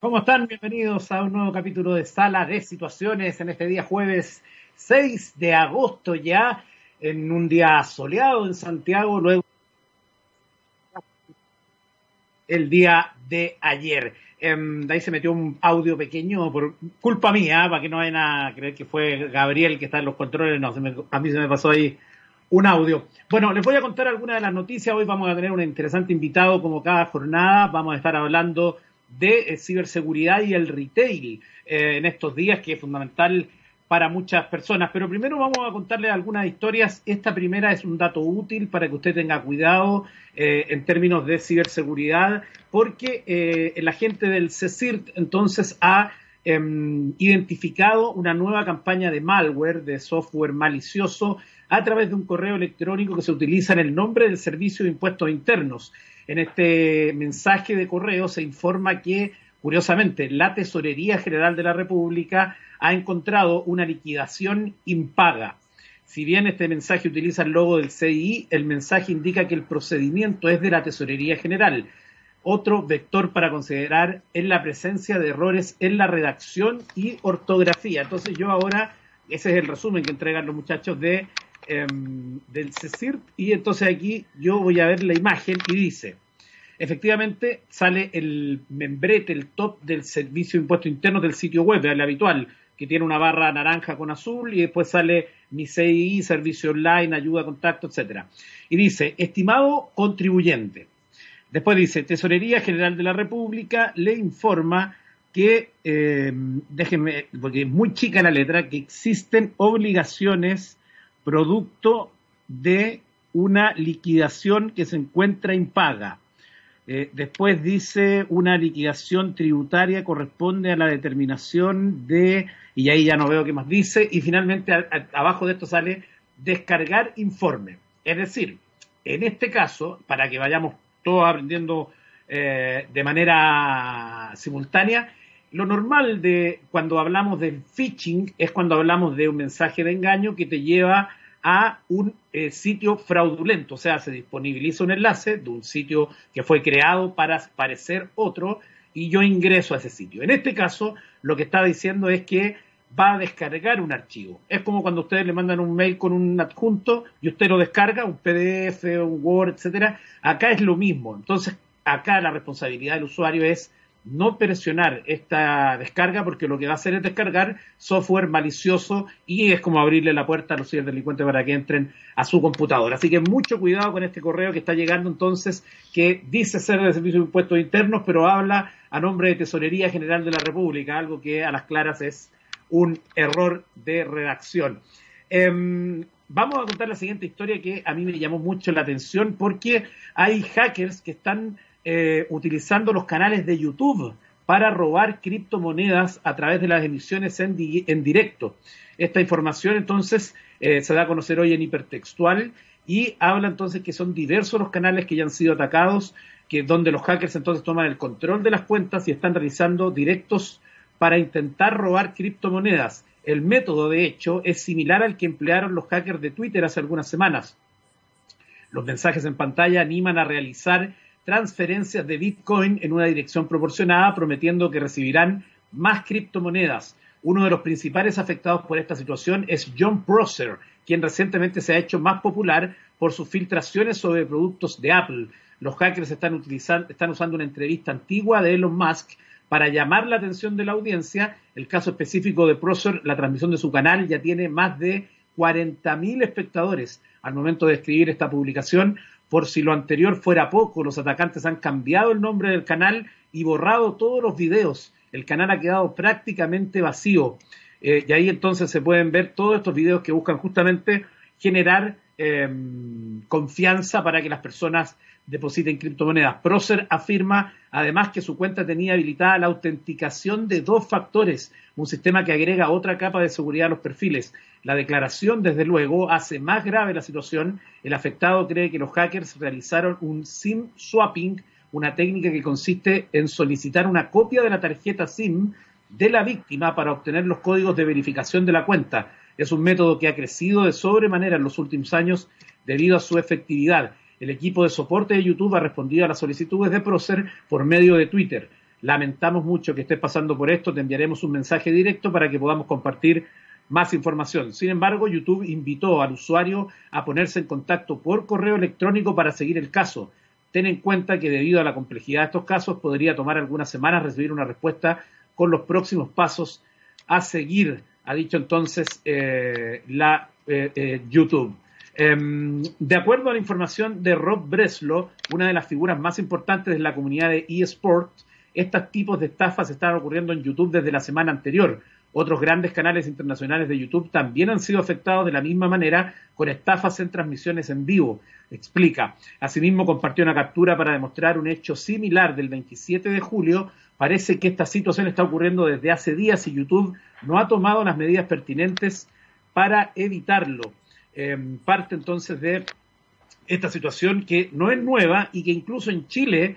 ¿Cómo están? Bienvenidos a un nuevo capítulo de Sala de Situaciones en este día jueves 6 de agosto ya, en un día soleado en Santiago, luego el día de ayer. Em, de ahí se metió un audio pequeño por culpa mía, para que no vayan a creer que fue Gabriel que está en los controles, no, a mí se me pasó ahí un audio. Bueno, les voy a contar algunas de las noticias. Hoy vamos a tener un interesante invitado como cada jornada. Vamos a estar hablando de eh, ciberseguridad y el retail eh, en estos días, que es fundamental para muchas personas. Pero primero vamos a contarles algunas historias. Esta primera es un dato útil para que usted tenga cuidado eh, en términos de ciberseguridad, porque la gente del CECIRT entonces ha em, identificado una nueva campaña de malware, de software malicioso, a través de un correo electrónico que se utiliza en el nombre del Servicio de Impuestos Internos. En este mensaje de correo se informa que, curiosamente, la Tesorería General de la República ha encontrado una liquidación impaga. Si bien este mensaje utiliza el logo del CI, el mensaje indica que el procedimiento es de la Tesorería General. Otro vector para considerar es la presencia de errores en la redacción y ortografía. Entonces yo ahora, ese es el resumen que entregan los muchachos de Em, del CECIRT y entonces aquí yo voy a ver la imagen y dice, efectivamente sale el membrete, el top del servicio de impuestos internos del sitio web, el habitual, que tiene una barra naranja con azul y después sale mi CI, servicio online, ayuda, contacto, etcétera. Y dice, estimado contribuyente. Después dice, Tesorería General de la República le informa que, eh, déjenme, porque es muy chica la letra, que existen obligaciones producto de una liquidación que se encuentra impaga. Eh, después dice una liquidación tributaria corresponde a la determinación de, y ahí ya no veo qué más dice, y finalmente abajo de esto sale descargar informe. Es decir, en este caso, para que vayamos todos aprendiendo eh, de manera simultánea, lo normal de cuando hablamos del phishing es cuando hablamos de un mensaje de engaño que te lleva a un eh, sitio fraudulento, o sea, se disponibiliza un enlace de un sitio que fue creado para parecer otro y yo ingreso a ese sitio. En este caso, lo que está diciendo es que va a descargar un archivo. Es como cuando ustedes le mandan un mail con un adjunto y usted lo descarga, un PDF, un Word, etcétera. Acá es lo mismo. Entonces, acá la responsabilidad del usuario es no presionar esta descarga porque lo que va a hacer es descargar software malicioso y es como abrirle la puerta a los ciberdelincuentes para que entren a su computadora. Así que mucho cuidado con este correo que está llegando entonces, que dice ser de Servicio de Impuestos Internos, pero habla a nombre de Tesorería General de la República, algo que a las claras es un error de redacción. Em, vamos a contar la siguiente historia que a mí me llamó mucho la atención porque hay hackers que están eh, utilizando los canales de YouTube para robar criptomonedas a través de las emisiones en, directo. Esta información entonces eh, se da a conocer hoy en hipertextual y habla entonces que son diversos los canales que ya han sido atacados, que donde los hackers entonces toman el control de las cuentas y están realizando directos para intentar robar criptomonedas. El método, de hecho, es similar al que emplearon los hackers de Twitter hace algunas semanas. Los mensajes en pantalla animan a realizar transferencias de Bitcoin en una dirección proporcionada, prometiendo que recibirán más criptomonedas. Uno de los principales afectados por esta situación es John Prosser, quien recientemente se ha hecho más popular por sus filtraciones sobre productos de Apple. Los hackers están, utilizando, están usando una entrevista antigua de Elon Musk para llamar la atención de la audiencia. El caso específico de Prosser, la transmisión de su canal ya tiene más de 40.000 espectadores. Al momento de escribir esta publicación, por si lo anterior fuera poco, los atacantes han cambiado el nombre del canal y borrado todos los videos. El canal ha quedado prácticamente vacío. Eh, y ahí entonces se pueden ver todos estos videos que buscan justamente generar em, confianza para que las personas depositen criptomonedas. Procer afirma además que su cuenta tenía habilitada la autenticación de dos factores, un sistema que agrega otra capa de seguridad a los perfiles. La declaración, desde luego, hace más grave la situación. El afectado cree que los hackers realizaron un SIM swapping, una técnica que consiste en solicitar una copia de la tarjeta SIM de la víctima para obtener los códigos de verificación de la cuenta. Es un método que ha crecido de sobremanera en los últimos años debido a su efectividad. El equipo de soporte de YouTube ha respondido a las solicitudes de Procer por medio de Twitter. Lamentamos mucho que estés pasando por esto, te enviaremos un mensaje directo para que podamos compartir más información. Sin embargo, YouTube invitó al usuario a ponerse en contacto por correo electrónico para seguir el caso. Ten en cuenta que debido a la complejidad de estos casos podría tomar algunas semanas recibir una respuesta con los próximos pasos a seguir, ha dicho entonces eh, la eh, eh, YouTube. Em, de acuerdo a la información de Rob Breslow, una de las figuras más importantes de la comunidad de eSport, estos tipos de estafas están ocurriendo en YouTube desde la semana anterior. Otros grandes canales internacionales de YouTube también han sido afectados de la misma manera con estafas en transmisiones en vivo. Explica. Asimismo, compartió una captura para demostrar un hecho similar del 27 de julio. Parece que esta situación está ocurriendo desde hace días y YouTube no ha tomado las medidas pertinentes para evitarlo. Em, parte entonces de esta situación que no es nueva y que incluso en Chile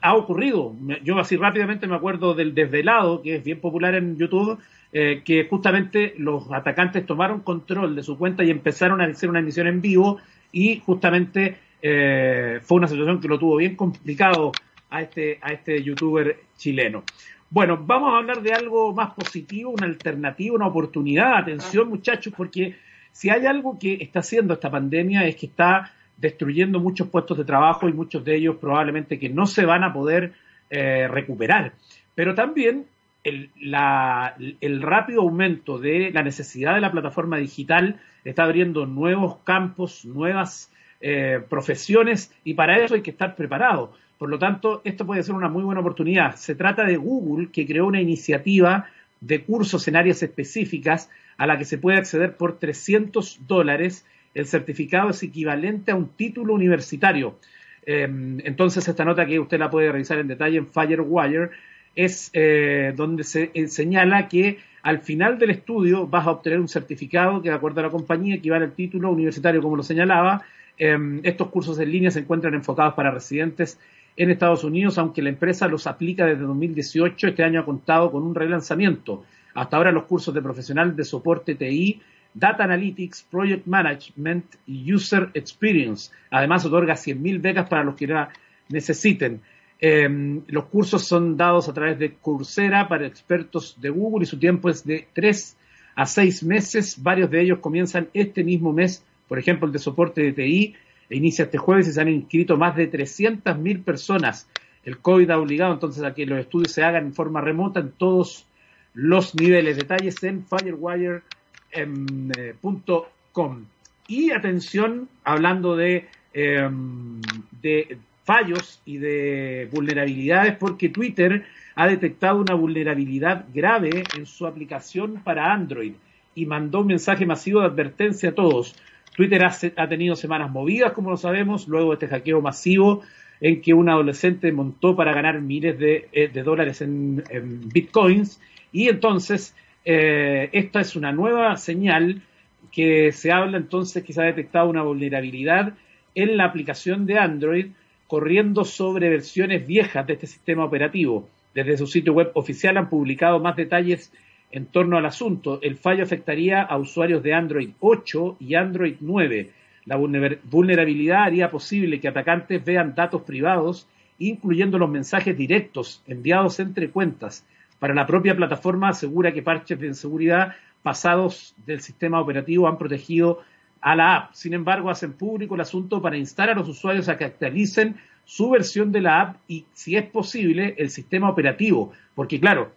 ha ocurrido. Yo así rápidamente me acuerdo del desvelado, que es bien popular en YouTube, eh, que justamente los atacantes tomaron control de su cuenta y empezaron a hacer una emisión en vivo y justamente eh, fue una situación que lo tuvo bien complicado a este, a este youtuber chileno. Bueno, vamos a hablar de algo más positivo, una alternativa, una oportunidad. Atención muchachos, porque si hay algo que está haciendo esta pandemia es que está destruyendo muchos puestos de trabajo y muchos de ellos probablemente que no se van a poder eh, recuperar. Pero también el, rápido aumento de la necesidad de la plataforma digital está abriendo nuevos campos, nuevas eh, profesiones y para eso hay que estar preparado. Por lo tanto, esto puede ser una muy buena oportunidad. Se trata de Google, que creó una iniciativa de cursos en áreas específicas a la que se puede acceder por 300 dólares el certificado es equivalente a un título universitario. Em, entonces, esta nota que usted la puede revisar en detalle en Firewire es eh, donde se eh, señala que al final del estudio vas a obtener un certificado que, de acuerdo a la compañía, equivale al título universitario, como lo señalaba. Em, estos cursos en línea se encuentran enfocados para residentes en Estados Unidos, aunque la empresa los aplica desde 2018. Este año ha contado con un relanzamiento. Hasta ahora los cursos de profesional de soporte TI Data Analytics, Project Management y User Experience. Además, otorga 100.000 becas para los que la necesiten. Em, los cursos son dados a través de Coursera para expertos de Google y su tiempo es de 3 a 6 meses. Varios de ellos comienzan este mismo mes. Por ejemplo, el de soporte de TI inicia este jueves y se han inscrito más de 300.000 personas. El COVID ha obligado entonces a que los estudios se hagan en forma remota en todos los niveles. Detalles en Firewire eh, .com. Y atención, hablando em, de fallos y de vulnerabilidades, porque Twitter ha detectado una vulnerabilidad grave en su aplicación para Android y mandó un mensaje masivo de advertencia a todos. Twitter ha, tenido semanas movidas, como lo sabemos, luego de este hackeo masivo en que un adolescente montó para ganar miles de, eh, dólares en, bitcoins y entonces eh, esta es una nueva señal que se habla entonces que se ha detectado una vulnerabilidad en la aplicación de Android corriendo sobre versiones viejas de este sistema operativo. Desde su sitio web oficial han publicado más detalles en torno al asunto. El fallo afectaría a usuarios de Android 8 y Android 9. La vulnerabilidad haría posible que atacantes vean datos privados, incluyendo los mensajes directos enviados entre cuentas, para la propia plataforma asegura que parches de seguridad pasados del sistema operativo han protegido a la app. Sin embargo, hacen público el asunto para instar a los usuarios a que actualicen su versión de la app y, si es posible, el sistema operativo. Porque, claro,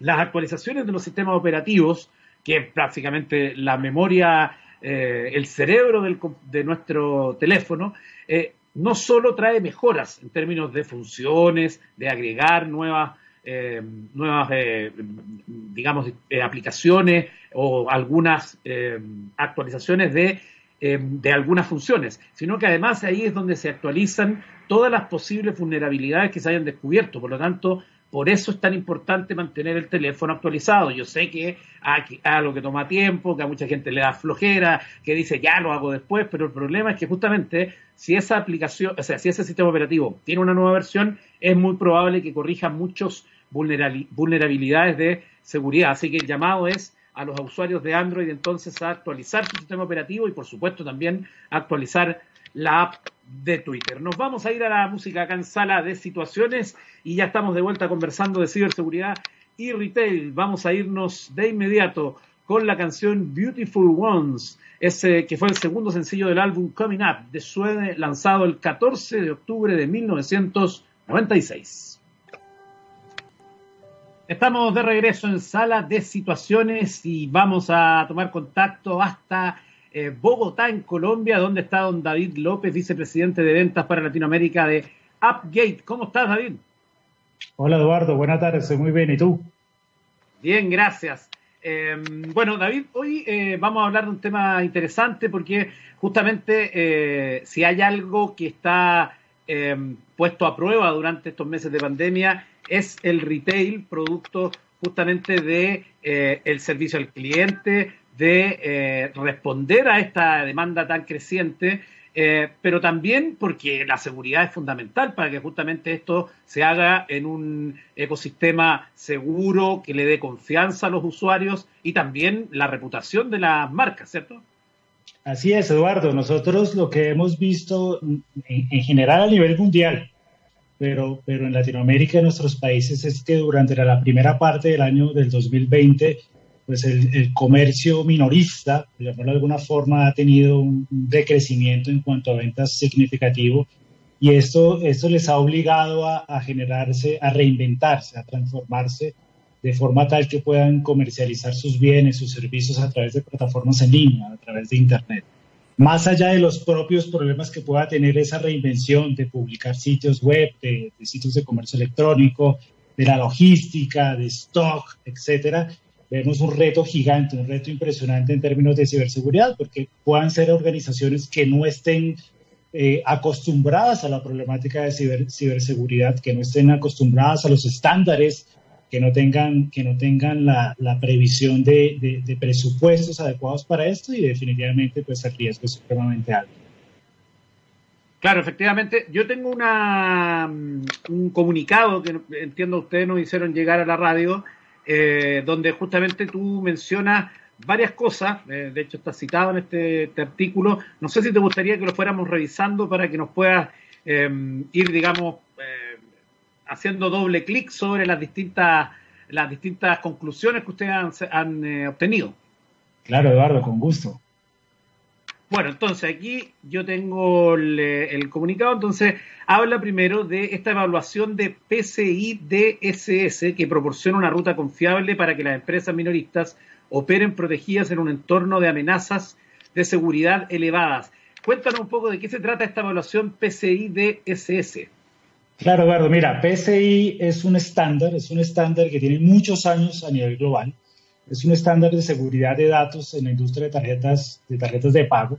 las actualizaciones de los sistemas operativos, que es prácticamente la memoria, eh, el cerebro de nuestro teléfono, eh, no solo trae mejoras en términos de funciones, de agregar nuevas eh, nuevas, digamos, aplicaciones o algunas actualizaciones de, de algunas funciones, sino que además ahí es donde se actualizan todas las posibles vulnerabilidades que se hayan descubierto. Por lo tanto, por eso es tan importante mantener el teléfono actualizado. Yo sé que hay algo que toma tiempo, que a mucha gente le da flojera, que dice ya lo hago después, pero el problema es que justamente si esa aplicación, o sea, si ese sistema operativo tiene una nueva versión, es muy probable que corrija muchos vulnerabilidades de seguridad. Así que el llamado es a los usuarios de Android entonces a actualizar su sistema operativo y por supuesto también actualizar la app de Twitter. Nos vamos a ir a la música acá en sala de situaciones y ya estamos de vuelta conversando de ciberseguridad y retail. Vamos a irnos de inmediato con la canción Beautiful Ones, ese que fue el segundo sencillo del álbum Coming Up de Suede, lanzado el 14 de octubre de 1996. Estamos de regreso en sala de situaciones y vamos a tomar contacto hasta eh, Bogotá, en Colombia, donde está don David López, vicepresidente de ventas para Latinoamérica de Upgate. ¿Cómo estás, David? Hola, Eduardo. Buenas tardes. Muy bien. ¿Y tú? Bien, gracias. Em, bueno, David, hoy eh, vamos a hablar de un tema interesante porque justamente eh, si hay algo que está em, puesto a prueba durante estos meses de pandemia es el retail, producto justamente de el servicio al cliente, de eh, responder a esta demanda tan creciente, eh, pero también porque la seguridad es fundamental para que justamente esto se haga en un ecosistema seguro, que le dé confianza a los usuarios y también la reputación de las marcas, ¿cierto? Así es, Eduardo. Nosotros lo que hemos visto en, en general a nivel mundial, pero, pero en Latinoamérica, en nuestros países, es que durante la primera parte del año del 2020 pues el, comercio minorista, de alguna forma, ha tenido un decrecimiento en cuanto a ventas significativo y esto, esto les ha obligado a, a, generarse, a reinventarse, a transformarse de forma tal que puedan comercializar sus bienes, sus servicios a través de plataformas en línea, a través de Internet. Más allá de los propios problemas que pueda tener esa reinvención de publicar sitios web, de, de sitios de comercio electrónico, de la logística, de stock, etcétera, vemos un reto gigante, un reto impresionante en términos de ciberseguridad, porque puedan ser organizaciones que no estén eh, acostumbradas a la problemática de ciberseguridad, que no estén acostumbradas a los estándares, que no tengan, que no tengan la, previsión de, de, presupuestos adecuados para esto y definitivamente pues el riesgo es supremamente alto. Claro, efectivamente. Yo tengo una, un comunicado que entiendo ustedes nos hicieron llegar a la radio eh, donde justamente tú mencionas varias cosas, eh, de hecho está citado en este, este, artículo, no sé si te gustaría que lo fuéramos revisando para que nos puedas eh, ir, digamos, haciendo doble clic sobre las distintas, las distintas conclusiones que ustedes han, han obtenido. Claro, Eduardo, con gusto. Bueno, entonces aquí yo tengo el, comunicado, entonces habla primero de esta evaluación de PCI DSS que proporciona una ruta confiable para que las empresas minoristas operen protegidas en un entorno de amenazas de seguridad elevadas. Cuéntanos un poco de qué se trata esta evaluación PCI DSS. Claro, Eduardo, mira, PCI es un estándar, es un estándar que tiene muchos años a nivel global es un estándar de seguridad de datos en la industria de tarjetas de, tarjetas de pago.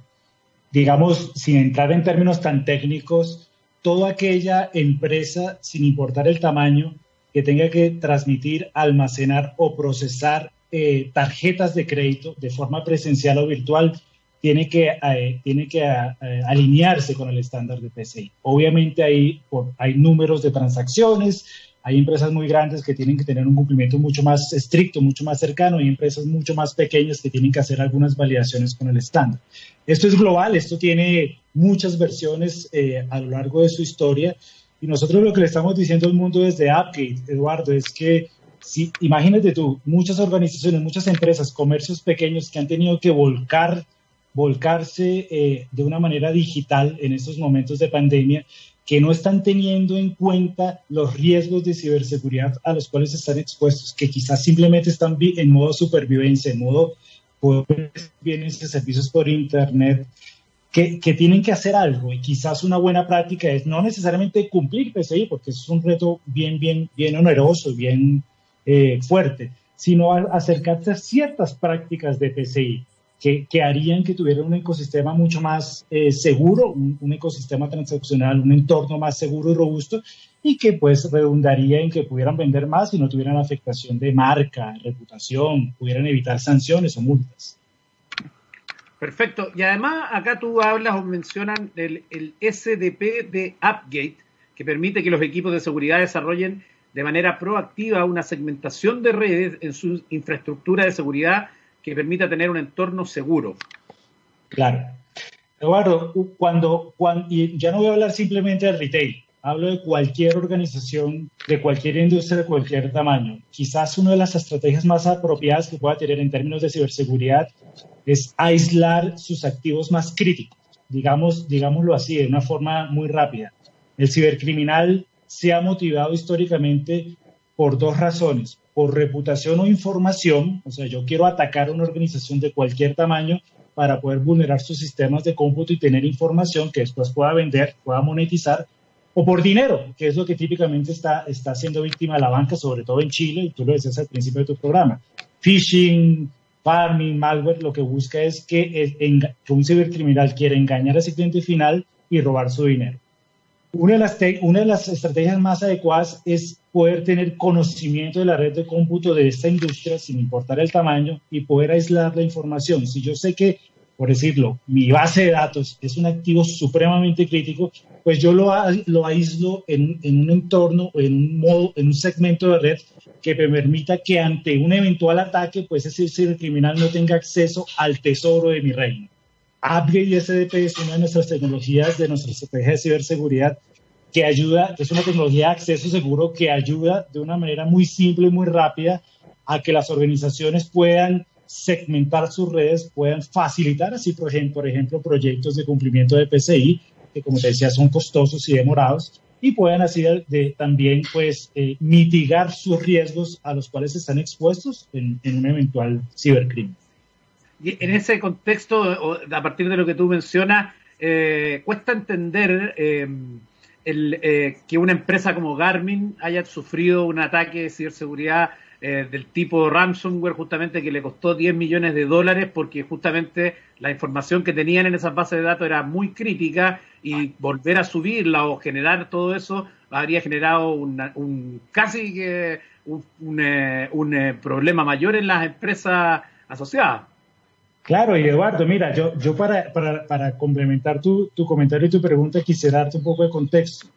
Digamos, sin entrar en términos tan técnicos, toda aquella empresa, sin importar el tamaño, que tenga que transmitir, almacenar o procesar eh, tarjetas de crédito de forma presencial o virtual, tiene que, eh, tiene que eh, alinearse con el estándar de PCI. Obviamente hay, hay números de transacciones, hay empresas muy grandes que tienen que tener un cumplimiento mucho más estricto, mucho más cercano, y empresas mucho más pequeñas que tienen que hacer algunas validaciones con el estándar. Esto es global, esto tiene muchas versiones eh, a lo largo de su historia, y nosotros lo que le estamos diciendo al mundo desde Appgate, Eduardo, es que si, imagínate tú, muchas organizaciones, muchas empresas, comercios pequeños que han tenido que volcar, volcarse eh, de una manera digital en estos momentos de pandemia, que no están teniendo en cuenta los riesgos de ciberseguridad a los cuales están expuestos, que quizás simplemente están en modo supervivencia, en modo bienes y servicios por Internet, que, que, tienen que hacer algo. Y quizás una buena práctica es no necesariamente cumplir PCI, porque eso es un reto bien, bien, bien oneroso, bien eh, fuerte, sino acercarse a ciertas prácticas de PCI que, harían que tuvieran un ecosistema mucho más eh, seguro, un, ecosistema transaccional, un entorno más seguro y robusto y que pues redundaría en que pudieran vender más y no tuvieran afectación de marca, reputación, pudieran evitar sanciones o multas. Perfecto. Y además acá tú hablas o mencionan el, SDP de Appgate, que permite que los equipos de seguridad desarrollen de manera proactiva una segmentación de redes en su infraestructura de seguridad que permita tener un entorno seguro. Claro. Eduardo, cuando, cuando, y ya no voy a hablar simplemente del retail, hablo de cualquier organización, de cualquier industria, de cualquier tamaño. Quizás una de las estrategias más apropiadas que pueda tener en términos de ciberseguridad es aislar sus activos más críticos, digamos, digámoslo así, de una forma muy rápida. El cibercriminal se ha motivado históricamente por dos razones, por reputación o información, o sea, yo quiero atacar a una organización de cualquier tamaño para poder vulnerar sus sistemas de cómputo y tener información que después pueda vender, pueda monetizar, o por dinero, que es lo que típicamente está, está siendo víctima de la banca, sobre todo en Chile, y tú lo decías al principio de tu programa. Phishing, farming, malware, lo que busca es que, que un cibercriminal quiera engañar a ese cliente final y robar su dinero. Una de, las una de las estrategias más adecuadas es poder tener conocimiento de la red de cómputo de esta industria sin importar el tamaño y poder aislar la información. Si yo sé que, por decirlo, mi base de datos es un activo supremamente crítico, pues yo lo, lo aíslo en, en, un entorno, en un modo, en un segmento de red que me permita que ante un eventual ataque, pues ese criminal no tenga acceso al tesoro de mi reino. Upgrade SDP es una de nuestras tecnologías de nuestra estrategia de ciberseguridad que ayuda, es una tecnología de acceso seguro que ayuda de una manera muy simple y muy rápida a que las organizaciones puedan segmentar sus redes, puedan facilitar así, por ejemplo, por ejemplo proyectos de cumplimiento de PCI, que como te decía son costosos y demorados, y puedan así de, también pues eh, mitigar sus riesgos a los cuales están expuestos en, en un eventual cibercrimen. En ese contexto, a partir de lo que tú mencionas, eh, cuesta entender eh, eh, que una empresa como Garmin haya sufrido un ataque de ciberseguridad del tipo ransomware, justamente que le costó 10 millones de dólares, porque justamente la información que tenían en esas bases de datos era muy crítica y volver a subirla o generar todo eso habría generado un casi que un, un problema mayor en las empresas asociadas. Claro, y Eduardo, mira, yo, para, complementar tu, comentario y tu pregunta quisiera darte un poco de contexto.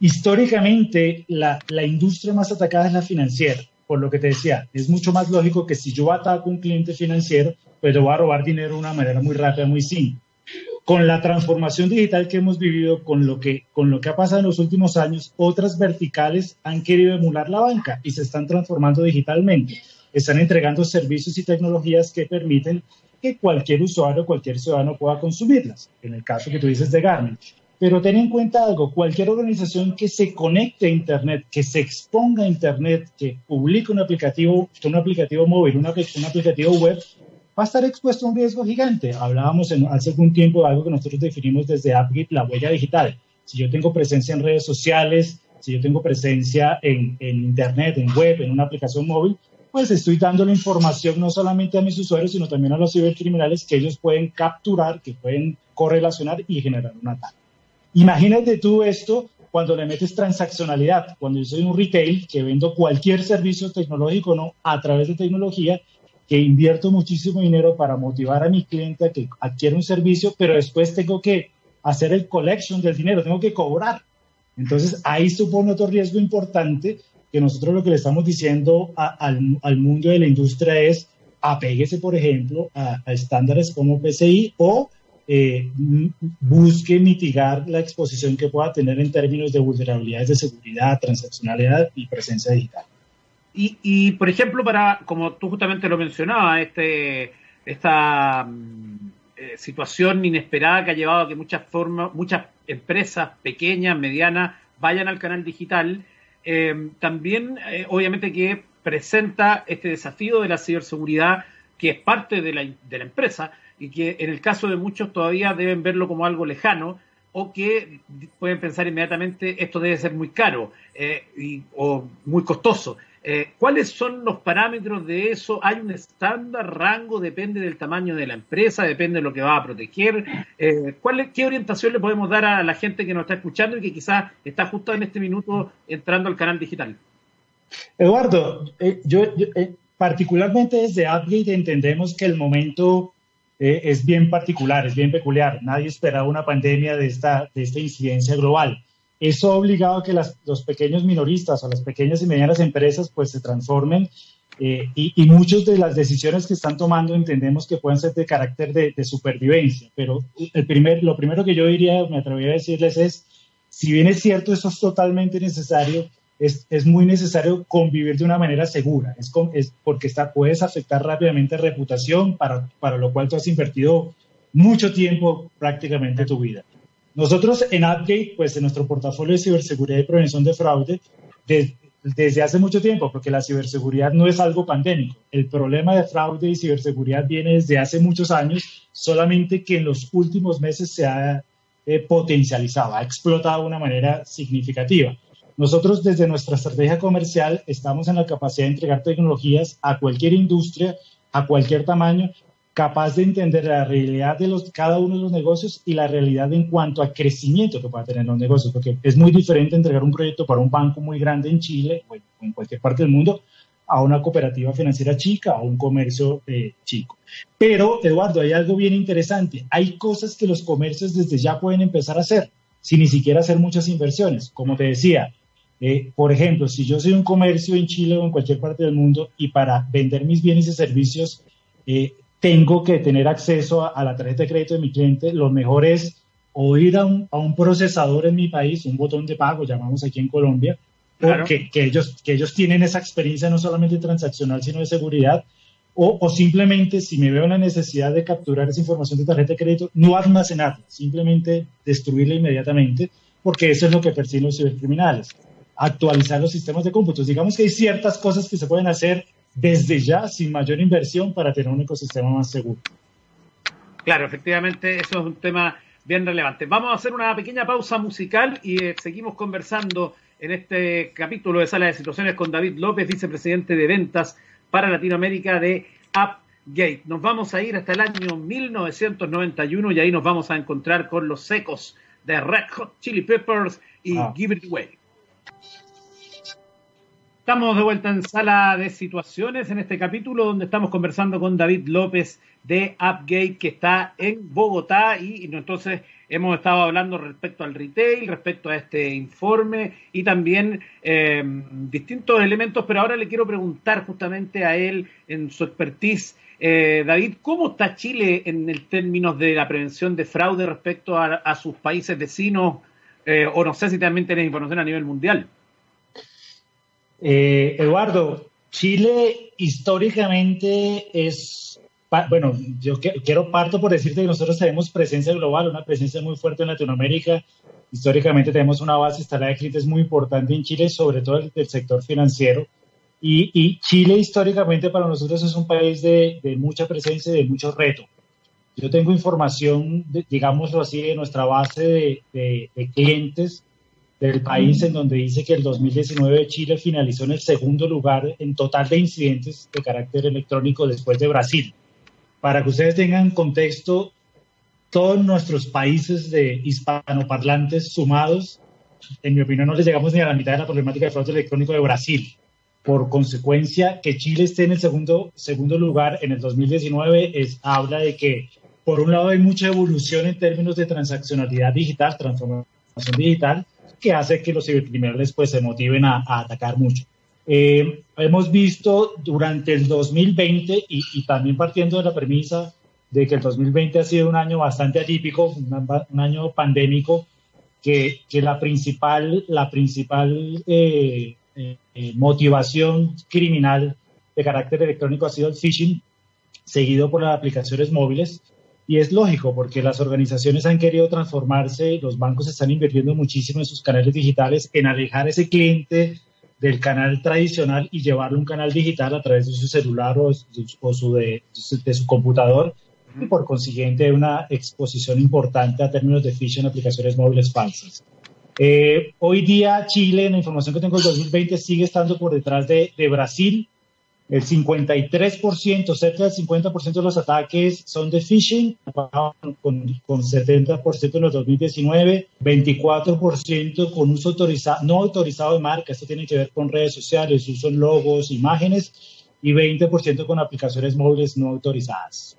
Históricamente, la, la industria más atacada es la financiera, por lo que te decía, es mucho más lógico que si yo ataco a un cliente financiero, pues le voy a robar dinero de una manera muy rápida, muy simple. Con la transformación digital que hemos vivido, con lo que, con lo que ha pasado en los últimos años, otras verticales han querido emular la banca y se están transformando digitalmente. Están entregando servicios y tecnologías que permiten que cualquier usuario, cualquier ciudadano pueda consumirlas, en el caso que tú dices de Garmin. Pero ten en cuenta algo, cualquier organización que se conecte a Internet, que se exponga a Internet, que publique un aplicativo, un aplicativo móvil, un aplicativo web, va a estar expuesto a un riesgo gigante. Hablábamos hace algún tiempo de algo que nosotros definimos desde AppGit, la huella digital. Si yo tengo presencia en redes sociales, si yo tengo presencia en, en Internet, en web, en una aplicación móvil, pues estoy dando la información no solamente a mis usuarios, sino también a los cibercriminales que ellos pueden capturar, que pueden correlacionar y generar un ataque. Imagínate tú esto cuando le metes transaccionalidad, cuando yo soy un retail que vendo cualquier servicio tecnológico no a través de tecnología, que invierto muchísimo dinero para motivar a mi cliente a que adquiera un servicio, pero después tengo que hacer el collection del dinero, tengo que cobrar. Entonces ahí supone otro riesgo importante que nosotros lo que le estamos diciendo al, al, mundo de la industria es apéguese, por ejemplo, a, estándares como PCI o eh, busque mitigar la exposición que pueda tener en términos de vulnerabilidades de seguridad, transaccionalidad y presencia digital. Y, y por ejemplo, para, como tú justamente lo mencionabas, este, esta mm, eh, situación inesperada que ha llevado a que muchas, formas, muchas empresas pequeñas, medianas, vayan al canal digital, Em, también, eh, obviamente, que presenta este desafío de la ciberseguridad, que es parte de la, de la empresa y que en el caso de muchos todavía deben verlo como algo lejano o que pueden pensar inmediatamente esto debe ser muy caro eh, y, o muy costoso. Eh, ¿Cuáles son los parámetros de eso? ¿Hay un estándar, rango? ¿Depende del tamaño de la empresa? ¿Depende de lo que va a proteger? Eh, ¿cuál, ¿Qué orientación le podemos dar a la gente que nos está escuchando y que quizás está justo en este minuto entrando al canal digital? Eduardo, eh, yo, particularmente desde Upgate entendemos que el momento es bien particular, es bien peculiar. Nadie esperaba una pandemia de esta, de esta incidencia global eso ha obligado a que los pequeños minoristas o las pequeñas y medianas empresas pues se transformen Eh, y, y muchas de las decisiones que están tomando entendemos que pueden ser de carácter de, de, supervivencia, pero el primer, lo primero que yo diría, me atrevería a decirles es, si bien es cierto, eso es totalmente necesario, es, es muy necesario convivir de una manera segura, es, es porque está, puedes afectar rápidamente reputación, para, para lo cual tú has invertido mucho tiempo prácticamente tu vida. Nosotros en Upgate, pues en nuestro portafolio de ciberseguridad y prevención de fraude, de, desde hace mucho tiempo, porque la ciberseguridad no es algo pandémico. El problema de fraude y ciberseguridad viene desde hace muchos años, solamente que en los últimos meses se ha eh, potencializado, ha explotado de una manera significativa. Nosotros desde nuestra estrategia comercial estamos en la capacidad de entregar tecnologías a cualquier industria, a cualquier tamaño, capaz de entender la realidad de los, cada uno de los negocios y la realidad en cuanto a crecimiento que pueda tener los negocios, porque es muy diferente entregar un proyecto para un banco muy grande en Chile o en cualquier parte del mundo a una cooperativa financiera chica o un comercio eh, chico. Pero, Eduardo, hay algo bien interesante. Hay cosas que los comercios desde ya pueden empezar a hacer, sin ni siquiera hacer muchas inversiones. Como te decía, eh, por ejemplo, si yo soy un comercio en Chile o en cualquier parte del mundo y para vender mis bienes y servicios eh, tengo que tener acceso a, la tarjeta de crédito de mi cliente, lo mejor es o ir a un, a un, procesador en mi país, un botón de pago, llamamos aquí en Colombia, claro. que, que, ellos, que ellos tienen esa experiencia no solamente transaccional, sino de seguridad, o, o, simplemente si me veo la necesidad de capturar esa información de tarjeta de crédito, no almacenarla, simplemente destruirla inmediatamente, porque eso es lo que persiguen los cibercriminales. Actualizar los sistemas de cómputos. Digamos que hay ciertas cosas que se pueden hacer desde ya sin mayor inversión para tener un ecosistema más seguro. Claro, efectivamente, eso es un tema bien relevante. Vamos a hacer una pequeña pausa musical y eh, seguimos conversando en este capítulo de Sala de Situaciones con David López, vicepresidente de ventas para Latinoamérica de Upgate. Nos vamos a ir hasta el año 1991 y ahí nos vamos a encontrar con los secos de Red Hot Chili Peppers y ah. Give It Away. Estamos de vuelta en sala de situaciones en este capítulo donde estamos conversando con David López de Upgate que está en Bogotá y, entonces hemos estado hablando respecto al retail, respecto a este informe y también eh, distintos elementos, pero ahora le quiero preguntar justamente a él en su expertise, eh, David, ¿cómo está Chile en el términos de la prevención de fraude respecto a, a sus países vecinos? Eh, o no sé si también tenés información a nivel mundial. Eh, Eduardo, Chile históricamente es, bueno, yo quiero parto por decirte que nosotros tenemos presencia global, una presencia muy fuerte en Latinoamérica. Históricamente tenemos una base instalada de clientes muy importante en Chile, sobre todo el del sector financiero. Y, Chile históricamente para nosotros es un país de, mucha presencia y de mucho reto. Yo tengo información, digámoslo así, de nuestra base de clientes del país en donde dice que el 2019 Chile finalizó en el segundo lugar en total de incidentes de carácter electrónico después de Brasil. Para que ustedes tengan contexto, todos nuestros países de hispanoparlantes sumados, en mi opinión, no les llegamos ni a la mitad de la problemática de fraude electrónico de Brasil. Por consecuencia, que Chile esté en el segundo, segundo lugar en el 2019 es, habla de que, por un lado, hay mucha evolución en términos de transaccionalidad digital, transformación digital, que hace que los cibercriminales pues se motiven a, a atacar mucho. Eh, hemos visto durante el 2020 y, y, también partiendo de la premisa de que el 2020 ha sido un año bastante atípico, un, un año pandémico, que, que, la principal, la principal eh, eh, motivación criminal de carácter electrónico ha sido el phishing, seguido por las aplicaciones móviles. Y es lógico, porque las organizaciones han querido transformarse, los bancos están invirtiendo muchísimo en sus canales digitales, en alejar ese cliente del canal tradicional y llevarlo a un canal digital a través de su celular o, o su de, de, su computador, y por consiguiente una exposición importante a términos de phishing en aplicaciones móviles falsas. Eh, hoy día Chile, en la información que tengo del 2020, sigue estando por detrás de, de Brasil, el 53%, cerca del 50% de los ataques son de phishing, con, con 70% en el 2019, 24% con uso autorizado, no autorizado de marca, esto tiene que ver con redes sociales, uso en logos, imágenes, y 20% con aplicaciones móviles no autorizadas.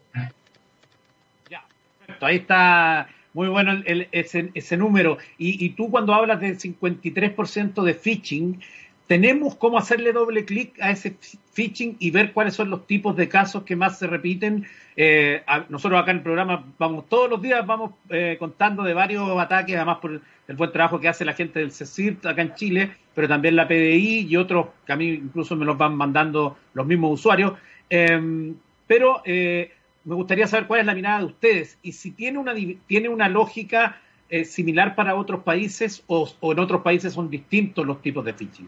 Ya, perfecto, ahí está muy bueno el, ese, ese, número. Y, y, tú cuando hablas del 53% de phishing, tenemos cómo hacerle doble clic a ese phishing y ver cuáles son los tipos de casos que más se repiten. Eh, nosotros acá en el programa vamos todos los días vamos eh, contando de varios ataques, además por el buen trabajo que hace la gente del CECIRT acá en Chile, pero también la PDI y otros que a mí incluso me los van mandando los mismos usuarios. Em, pero eh, me gustaría saber cuál es la mirada de ustedes y si tiene una, tiene una lógica similar para otros países o, o en otros países son distintos los tipos de phishing.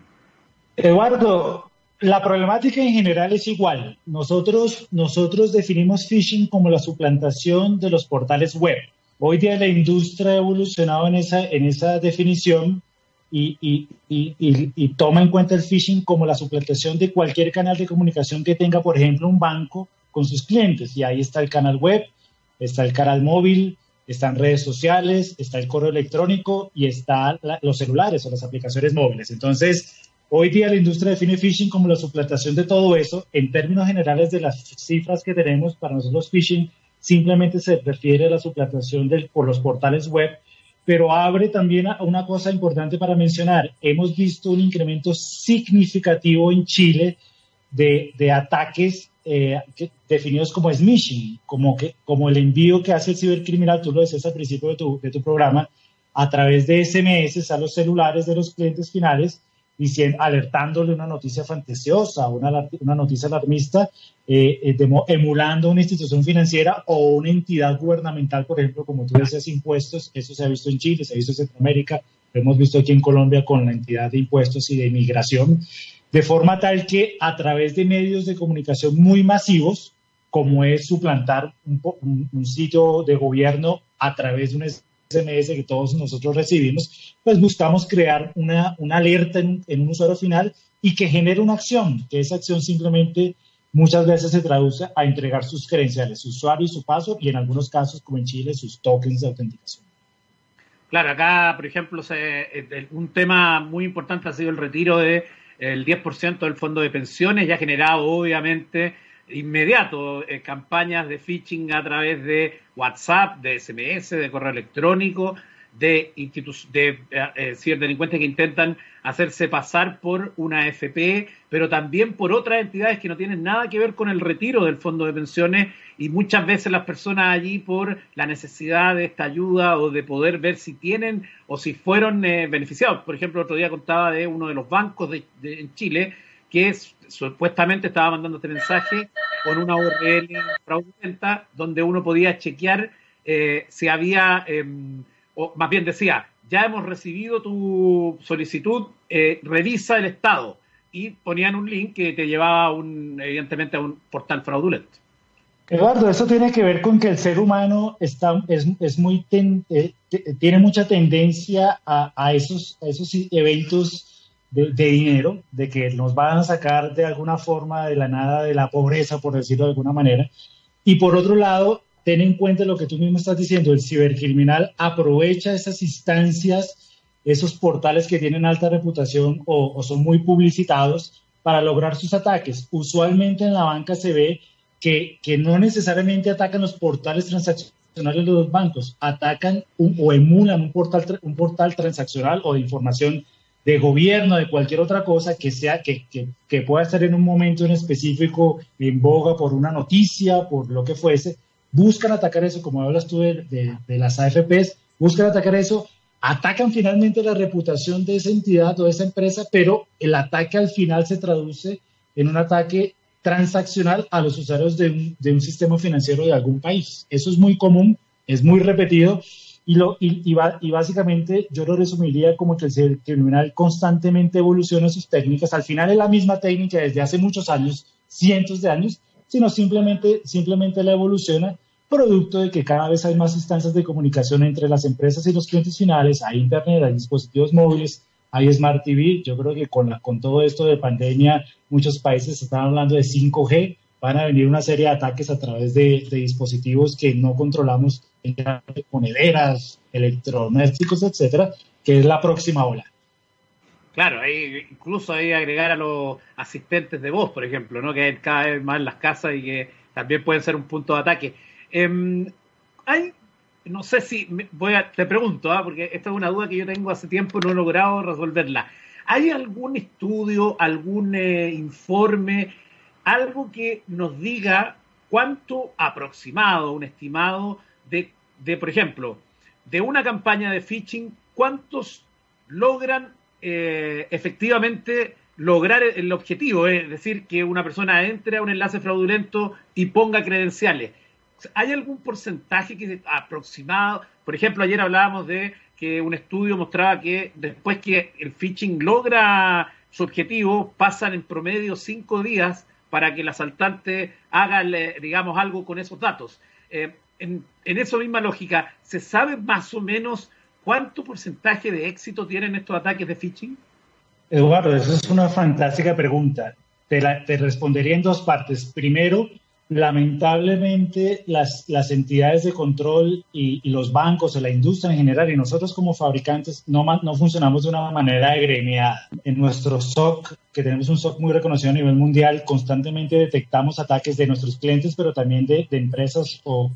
Eduardo, la problemática en general es igual. Nosotros, nosotros definimos phishing como la suplantación de los portales web. Hoy día la industria ha evolucionado en esa, en esa definición y, y, y, y, toma en cuenta el phishing como la suplantación de cualquier canal de comunicación que tenga, por ejemplo, un banco con sus clientes. Y ahí está el canal web, está el canal móvil, están redes sociales, está el correo electrónico y están los celulares o las aplicaciones móviles. Entonces, Hoy día la industria define phishing como la suplantación de todo eso. En términos generales de las cifras que tenemos, para nosotros phishing simplemente se refiere a la suplantación por los portales web, pero abre también a una cosa importante para mencionar. Hemos visto un incremento significativo en Chile de, ataques eh, definidos como smishing, como, que, como el envío que hace el cibercriminal, tú lo decías al principio de tu, de tu programa, a través de SMS a los celulares de los clientes finales diciendo, alertándole una noticia fantasiosa, una, una noticia alarmista, eh, eh emulando una institución financiera o una entidad gubernamental, por ejemplo, como tú decías, impuestos. Eso se ha visto en Chile, se ha visto en Centroamérica, lo hemos visto aquí en Colombia con la entidad de impuestos y de inmigración, de forma tal que a través de medios de comunicación muy masivos, como es suplantar un, un sitio de gobierno a través de un SMS que todos nosotros recibimos, pues buscamos crear una, una alerta en, un usuario final y que genere una acción, que esa acción simplemente muchas veces se traduce a entregar sus credenciales, su usuario y su paso, y en algunos casos, como en Chile, sus tokens de autenticación. Claro, acá, por ejemplo, se, un tema muy importante ha sido el retiro del de, 10% del fondo de pensiones, ya generado, obviamente, inmediato eh, campañas de phishing a través de WhatsApp, de SMS, de correo electrónico, de, de eh, eh, ciberdelincuentes que intentan hacerse pasar por una FP, pero también por otras entidades que no tienen nada que ver con el retiro del fondo de pensiones y muchas veces las personas allí por la necesidad de esta ayuda o de poder ver si tienen o si fueron beneficiados. Por ejemplo, otro día contaba de uno de los bancos de, en Chile que supuestamente estaba mandando este mensaje con una URL fraudulenta donde uno podía chequear eh, si había, em, o más bien decía, ya hemos recibido tu solicitud, eh, revisa el estado. Y ponían un link que te llevaba, un, evidentemente, a un portal fraudulento. Eduardo, eso tiene que ver con que el ser humano está, es, es muy eh, tiene mucha tendencia a, esos, a esos eventos de, dinero, de que nos van a sacar de alguna forma de la nada de la pobreza, por decirlo de alguna manera. Y por otro lado, ten en cuenta lo que tú mismo estás diciendo, el cibercriminal aprovecha esas instancias, esos portales que tienen alta reputación o, son muy publicitados para lograr sus ataques. Usualmente en la banca se ve que, que no necesariamente atacan los portales transaccionales de los bancos, atacan o emulan un portal, un portal transaccional o de información de gobierno, de cualquier otra cosa que sea que, que, pueda estar en un momento en específico en boga por una noticia, por lo que fuese, buscan atacar eso, como hablas tú de, de, las AFPs, buscan atacar eso, atacan finalmente la reputación de esa entidad o de esa empresa, pero el ataque al final se traduce en un ataque transaccional a los usuarios de un, de un sistema financiero de algún país. Eso es muy común, es muy repetido y, lo, y, y, básicamente yo lo resumiría como que el criminal constantemente evoluciona sus técnicas. Al final es la misma técnica desde hace muchos años, cientos de años, sino simplemente, simplemente la evoluciona producto de que cada vez hay más instancias de comunicación entre las empresas y los clientes finales, hay internet, hay dispositivos móviles, hay Smart TV. Yo creo que con, la, con todo esto de pandemia, muchos países están hablando de 5G, van a venir una serie de ataques a través de, dispositivos que no controlamos monederas, electrodomésticos, etcétera, que es la próxima ola. Claro, hay, incluso hay agregar a los asistentes de voz, por ejemplo, ¿no? que hay cada vez más en las casas y que también pueden ser un punto de ataque. Em, hay, no sé si, voy a, te pregunto, ¿ah? porque esta es una duda que yo tengo hace tiempo y no he logrado resolverla. ¿Hay algún estudio, algún eh, informe, algo que nos diga cuánto aproximado, un estimado de, de, por ejemplo, de una campaña de phishing, cuántos logran eh, efectivamente lograr el objetivo, es decir, que una persona entre a un enlace fraudulento y ponga credenciales. ¿Hay algún porcentaje que aproximado? Por ejemplo, ayer hablábamos de que un estudio mostraba que después que el phishing logra su objetivo, pasan en promedio cinco días para que el asaltante haga, digamos, algo con esos datos. Eh, en, esa misma lógica, ¿se sabe más o menos cuánto porcentaje de éxito tienen estos ataques de phishing? Eduardo, esa es una fantástica pregunta. Te respondería en dos partes. Primero, lamentablemente las, las entidades de control y, los bancos o la industria en general y nosotros como fabricantes no, no funcionamos de una manera agremiada. En nuestro SOC, que tenemos un SOC muy reconocido a nivel mundial, constantemente detectamos ataques de nuestros clientes, pero también de, empresas o,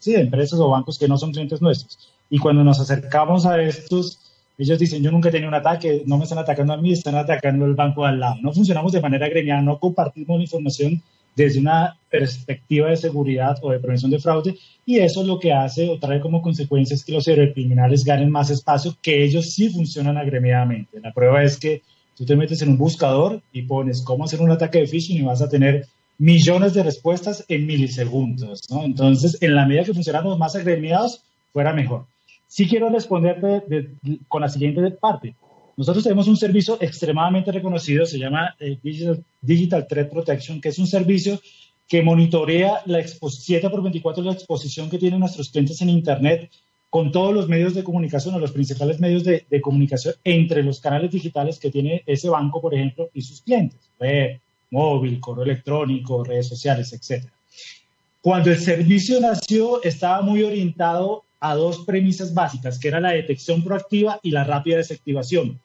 sí, de empresas o bancos que no son clientes nuestros. Y cuando nos acercamos a estos, ellos dicen, yo nunca he tenido un ataque, no me están atacando a mí, están atacando el banco al lado. No funcionamos de manera agremiada, no compartimos la información desde una perspectiva de seguridad o de prevención de fraude y eso lo que hace o trae como consecuencia es que los cibercriminales ganen más espacio que ellos sí funcionan agremiadamente. La prueba es que tú te metes en un buscador y pones cómo hacer un ataque de phishing y vas a tener millones de respuestas en milisegundos. ¿no? Entonces, en la medida que funcionamos más agremiados, fuera mejor. Sí quiero responderte con la siguiente parte. Nosotros tenemos un servicio extremadamente reconocido, se llama eh, Digital, Threat Protection, que es un servicio que monitorea la 7 por 24 la exposición que tienen nuestros clientes en Internet con todos los medios de comunicación o los principales medios de, comunicación entre los canales digitales que tiene ese banco, por ejemplo, y sus clientes, web, móvil, correo electrónico, redes sociales, etc. Cuando el servicio nació, estaba muy orientado a dos premisas básicas, que era la detección proactiva y la rápida desactivación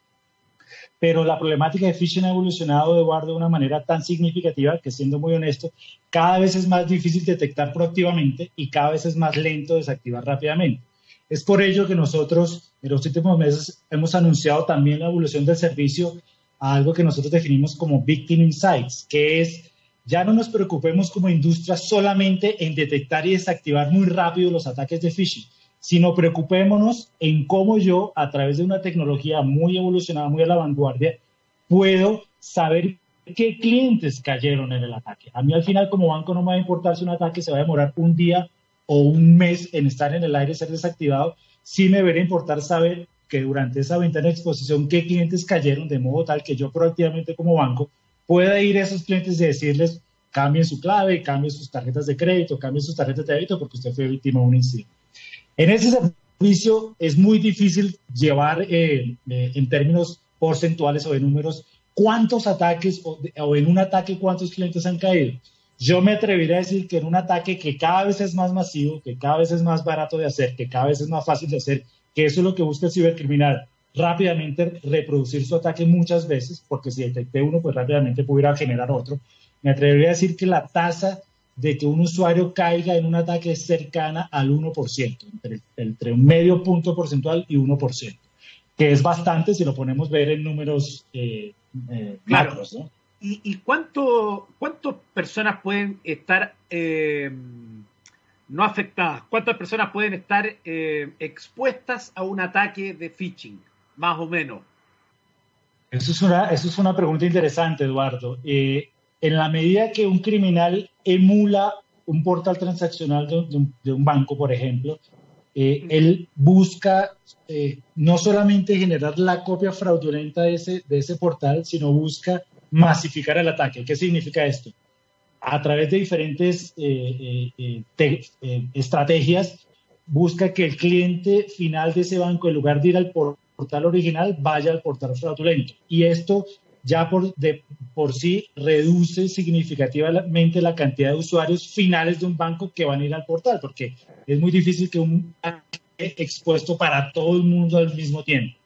pero la problemática de phishing ha evolucionado, Eduardo, de una manera tan significativa que, siendo muy honesto, cada vez es más difícil detectar proactivamente y cada vez es más lento desactivar rápidamente. Es por ello que nosotros en los últimos meses hemos anunciado también la evolución del servicio a algo que nosotros definimos como Victim Insights, que es ya no nos preocupemos como industria solamente en detectar y desactivar muy rápido los ataques de phishing, sino preocupémonos en cómo yo, a través de una tecnología muy evolucionada, muy a la vanguardia, puedo saber qué clientes cayeron en el ataque. A mí al final como banco no me va a importar si un ataque se va a demorar un día o un mes en estar en el aire ser desactivado, sí me debería importar saber que durante esa ventana de exposición qué clientes cayeron, de modo tal que yo proactivamente como banco pueda ir a esos clientes y decirles, cambien su clave, cambien sus tarjetas de crédito, cambien sus tarjetas de débito porque usted fue víctima de un incidente. En ese servicio es muy difícil llevar eh, eh, en términos porcentuales o de números cuántos ataques o, en un ataque cuántos clientes han caído. Yo me atrevería a decir que en un ataque que cada vez es más masivo, que cada vez es más barato de hacer, que cada vez es más fácil de hacer, que eso es lo que busca el cibercriminal, rápidamente reproducir su ataque muchas veces, porque si detecté uno, pues rápidamente pudiera generar otro. Me atrevería a decir que la tasa de que un usuario caiga en un ataque cercana al 1%, entre, entre un medio punto porcentual y 1%, que es bastante si lo ponemos ver en números eh, eh ¿no? ¿Y, y cuánto, cuántas personas pueden estar eh, no afectadas? ¿Cuántas personas pueden estar eh, expuestas a un ataque de phishing, más o menos? Eso es una, eso es una pregunta interesante, Eduardo. Eh, en la medida que un criminal emula un portal transaccional de, un, banco, por ejemplo, eh, él busca eh, no solamente generar la copia fraudulenta de ese, de ese portal, sino busca masificar el ataque. ¿Qué significa esto? A través de diferentes eh, estrategias, busca que el cliente final de ese banco, en lugar de ir al portal original, vaya al portal fraudulento. Y esto ya por, de, por sí reduce significativamente la cantidad de usuarios finales de un banco que van a ir al portal, porque es muy difícil que un expuesto para todo el mundo al mismo tiempo.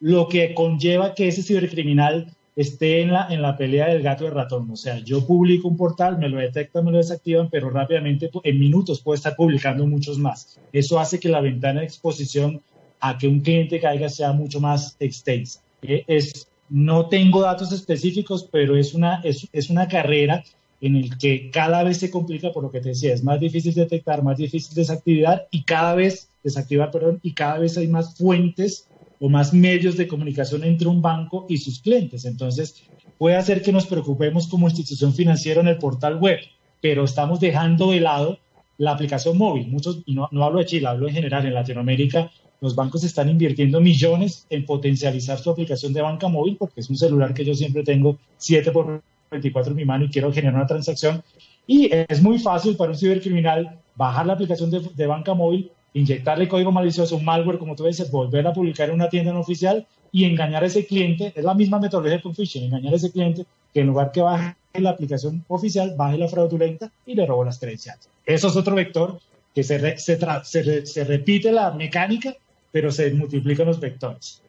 Lo que conlleva que ese cibercriminal esté en la, en la pelea del gato y el ratón. O sea, yo publico un portal, me lo detectan, me lo desactivan, pero rápidamente, en minutos, puedo estar publicando muchos más. Eso hace que la ventana de exposición a que un cliente caiga sea mucho más extensa. Es No tengo datos específicos, pero es una, es, es una carrera en el que cada vez se complica, por lo que te decía, es más difícil detectar, más difícil desactivar y cada vez, desactivar, perdón, y cada vez hay más fuentes o más medios de comunicación entre un banco y sus clientes. Entonces, puede hacer que nos preocupemos como institución financiera en el portal web, pero estamos dejando de lado la aplicación móvil. Muchos, y no, no hablo de Chile, hablo en general, en Latinoamérica, los bancos están invirtiendo millones en potencializar su aplicación de banca móvil, porque es un celular que yo siempre tengo 7 por 24 en mi mano y quiero generar una transacción. Y es muy fácil para un cibercriminal bajar la aplicación de, de banca móvil, inyectarle código malicioso, un malware, como tú dices, volver a publicar en una tienda no oficial y engañar a ese cliente. Es la misma metodología con phishing, engañar a ese cliente que en lugar que baje la aplicación oficial, baje la fraudulenta y le robo las credenciales. Eso es otro vector que se, se, se, se repite la mecánica, pero se multiplican los vectores.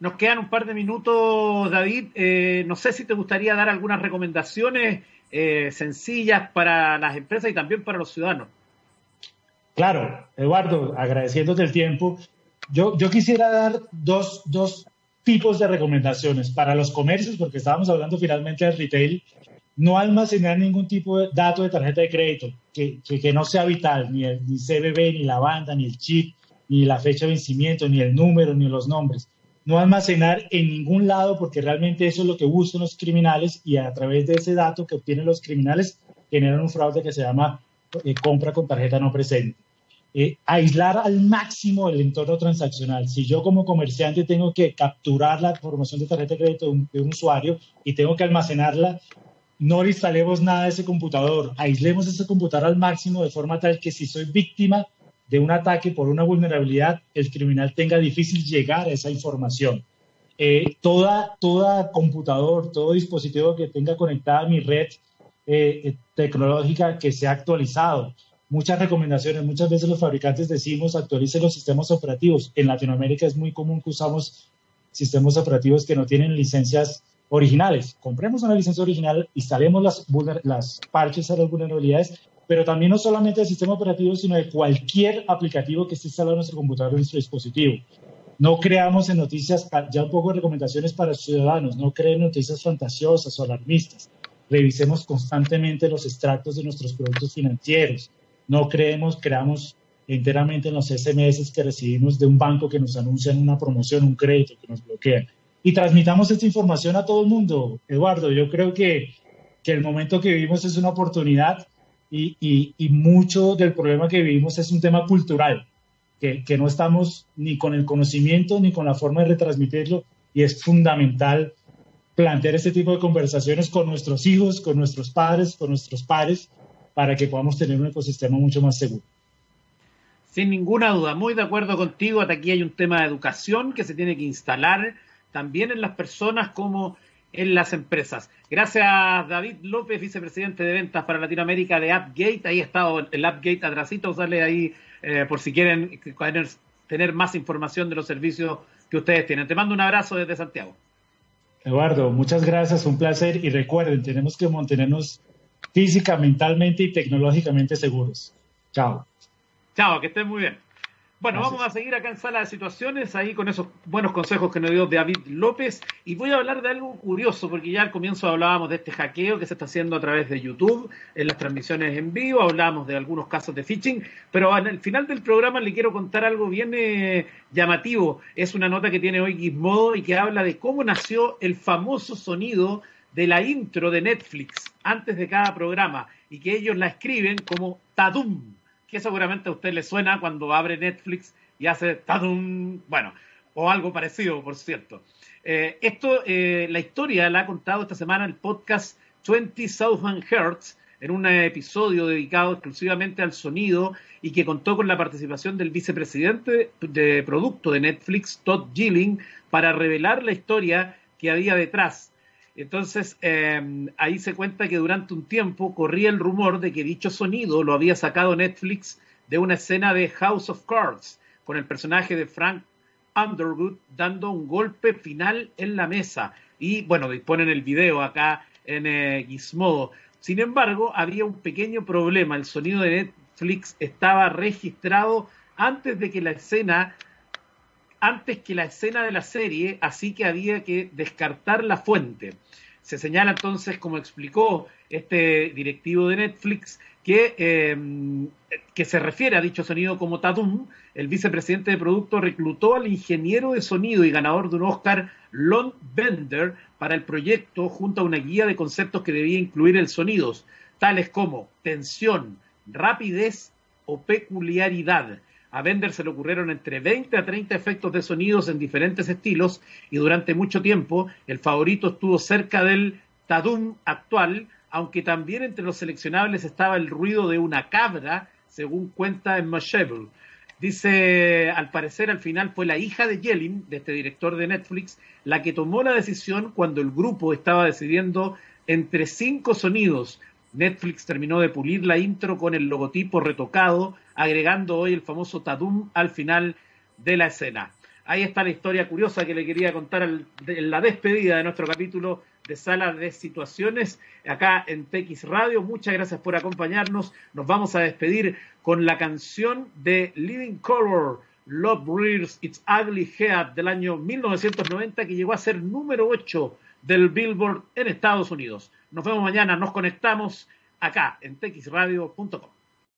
Nos quedan un par de minutos, David. Eh, no sé si te gustaría dar algunas recomendaciones eh, sencillas para las empresas y también para los ciudadanos. Claro, Eduardo, agradeciéndote el tiempo. Yo, yo quisiera dar dos, dos tipos de recomendaciones para los comercios, porque estábamos hablando finalmente del retail. No almacenar ningún tipo de dato de tarjeta de crédito que, que, que no sea vital, ni el ni CBB, ni la banda, ni el chip, ni la fecha de vencimiento, ni el número, ni los nombres no almacenar en ningún lado porque realmente eso es lo que buscan los criminales y a través de ese dato que obtienen los criminales generan un fraude que se llama eh, compra con tarjeta no presente. Eh, aislar al máximo el entorno transaccional. Si yo como comerciante tengo que capturar la información de tarjeta de crédito de un, de un usuario y tengo que almacenarla, no le instalemos nada de ese computador. Aislemos ese computador al máximo de forma tal que si soy víctima de un ataque por una vulnerabilidad, el criminal tenga difícil llegar a esa información. Eh, toda, toda computador, todo dispositivo que tenga conectada mi red eh, tecnológica que sea actualizado. Muchas recomendaciones, muchas veces los fabricantes decimos actualicen los sistemas operativos. En Latinoamérica es muy común que usamos sistemas operativos que no tienen licencias originales. Compremos una licencia original, instalemos las, las parches a las vulnerabilidades pero también no solamente del sistema operativo, sino de cualquier aplicativo que esté instalado en nuestro computador o en nuestro dispositivo. No creamos en noticias, ya un poco de recomendaciones para los ciudadanos, no creen noticias fantasiosas o alarmistas. Revisemos constantemente los extractos de nuestros productos financieros. No creemos, creamos enteramente en los SMS que recibimos de un banco que nos anuncian una promoción, un crédito que nos bloquea. Y transmitamos esta información a todo el mundo. Eduardo, yo creo que, que el momento que vivimos es una oportunidad y, mucho del problema que vivimos es un tema cultural, que, que, no estamos ni con el conocimiento ni con la forma de retransmitirlo y es fundamental plantear este tipo de conversaciones con nuestros hijos, con nuestros padres, con nuestros pares, para que podamos tener un ecosistema mucho más seguro. Sin ninguna duda, muy de acuerdo contigo. Hasta aquí hay un tema de educación que se tiene que instalar también en las personas como en las empresas. Gracias, David López, vicepresidente de ventas para Latinoamérica de AppGate. Ahí ha estado el AppGate atrasito, sale ahí eh, por si quieren tener, tener más información de los servicios que ustedes tienen. Te mando un abrazo desde Santiago. Eduardo, muchas gracias, un placer y recuerden, tenemos que mantenernos física, mentalmente y tecnológicamente seguros. Chao. Chao, que estén muy bien. Bueno, vamos a seguir acá en sala de situaciones, ahí con esos buenos consejos que nos dio David López. Y voy a hablar de algo curioso, porque ya al comienzo hablábamos de este hackeo que se está haciendo a través de YouTube, en las transmisiones en vivo, hablábamos de algunos casos de phishing, pero en el final del programa le quiero contar algo bien eh, llamativo. Es una nota que tiene hoy Gizmodo y que habla de cómo nació el famoso sonido de la intro de Netflix antes de cada programa y que ellos la escriben como Tadum que seguramente a usted le suena cuando abre Netflix y hace tadum, bueno, o algo parecido, por cierto. Eh, esto, eh, la historia la ha contado esta semana el podcast 20,000 Hertz en un episodio dedicado exclusivamente al sonido y que contó con la participación del vicepresidente de producto de Netflix, Todd Gilling, para revelar la historia que había detrás entonces, eh, ahí se cuenta que durante un tiempo corría el rumor de que dicho sonido lo había sacado Netflix de una escena de House of Cards, con el personaje de Frank Underwood dando un golpe final en la mesa. Y bueno, disponen el video acá en eh, Gizmodo. Sin embargo, había un pequeño problema. El sonido de Netflix estaba registrado antes de que la escena antes que la escena de la serie, así que había que descartar la fuente. Se señala entonces, como explicó este directivo de Netflix, que, em, que se refiere a dicho sonido como Tatum. El vicepresidente de producto reclutó al ingeniero de sonido y ganador de un Oscar, Lon Bender, para el proyecto junto a una guía de conceptos que debía incluir el sonidos, tales como tensión, rapidez o peculiaridad. A Bender se le ocurrieron entre 20 a 30 efectos de sonidos en diferentes estilos y durante mucho tiempo el favorito estuvo cerca del Tadum actual, aunque también entre los seleccionables estaba el ruido de una cabra, según cuenta en Mashable. Dice, al parecer al final fue la hija de Yelin, de este director de Netflix, la que tomó la decisión cuando el grupo estaba decidiendo entre cinco sonidos, Netflix terminó de pulir la intro con el logotipo retocado, agregando hoy el famoso Tadum al final de la escena. Ahí está la historia curiosa que le quería contar en la despedida de nuestro capítulo de Sala de Situaciones acá en TX Radio. Muchas gracias por acompañarnos. Nos vamos a despedir con la canción de Living Color, Love Rears Its Ugly Head del año 1990 que llegó a ser número 8 del Billboard en Estados Unidos. Nos vemos mañana, nos conectamos acá en texradio.com.